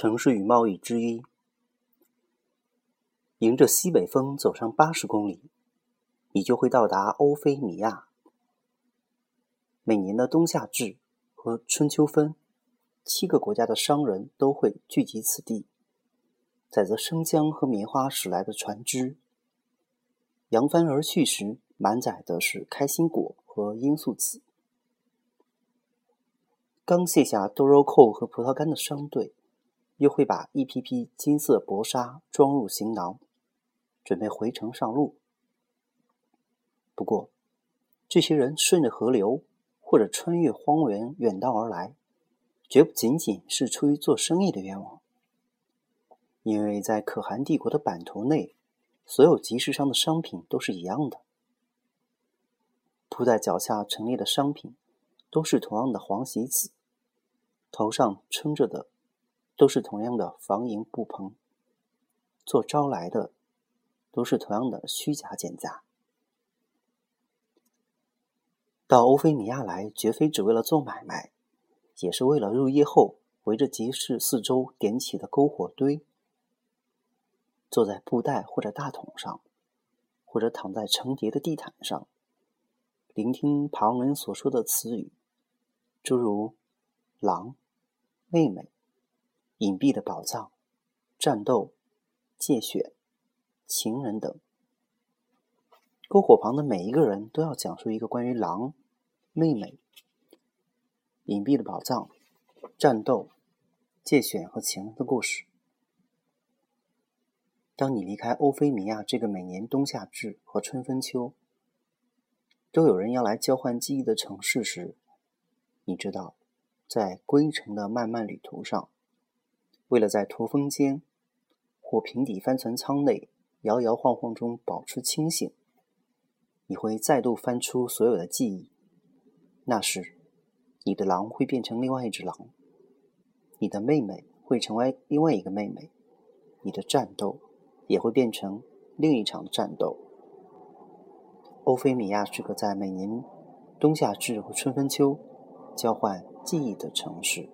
城市与贸易之一。迎着西北风走上八十公里，你就会到达欧菲米亚。每年的冬夏至和春秋分，七个国家的商人都会聚集此地，载着生姜和棉花驶来的船只，扬帆而去时，满载的是开心果和罂粟籽。刚卸下豆肉蔻和葡萄干的商队。又会把一批批金色薄纱装入行囊，准备回城上路。不过，这些人顺着河流或者穿越荒原远道而来，绝不仅仅是出于做生意的愿望，因为在可汗帝国的版图内，所有集市上的商品都是一样的，铺在脚下陈列的商品都是同样的黄席子，头上撑着的。都是同样的防营布棚，做招来的都是同样的虚假减价。到欧菲米亚来，绝非只为了做买卖，也是为了入夜后围着集市四周点起的篝火堆，坐在布袋或者大桶上，或者躺在成叠的地毯上，聆听旁人所说的词语，诸如“狼”“妹妹”。隐蔽的宝藏、战斗、借选、情人等，篝火旁的每一个人都要讲述一个关于狼、妹妹、隐蔽的宝藏、战斗、借选和情人的故事。当你离开欧菲米亚这个每年冬夏至和春分秋都有人要来交换记忆的城市时，你知道，在归程的漫漫旅途上。为了在驼峰间或平底帆船舱内摇摇晃晃中保持清醒，你会再度翻出所有的记忆。那时，你的狼会变成另外一只狼，你的妹妹会成为另外一个妹妹，你的战斗也会变成另一场战斗。欧菲米亚是个在每年冬夏至和春分秋交换记忆的城市。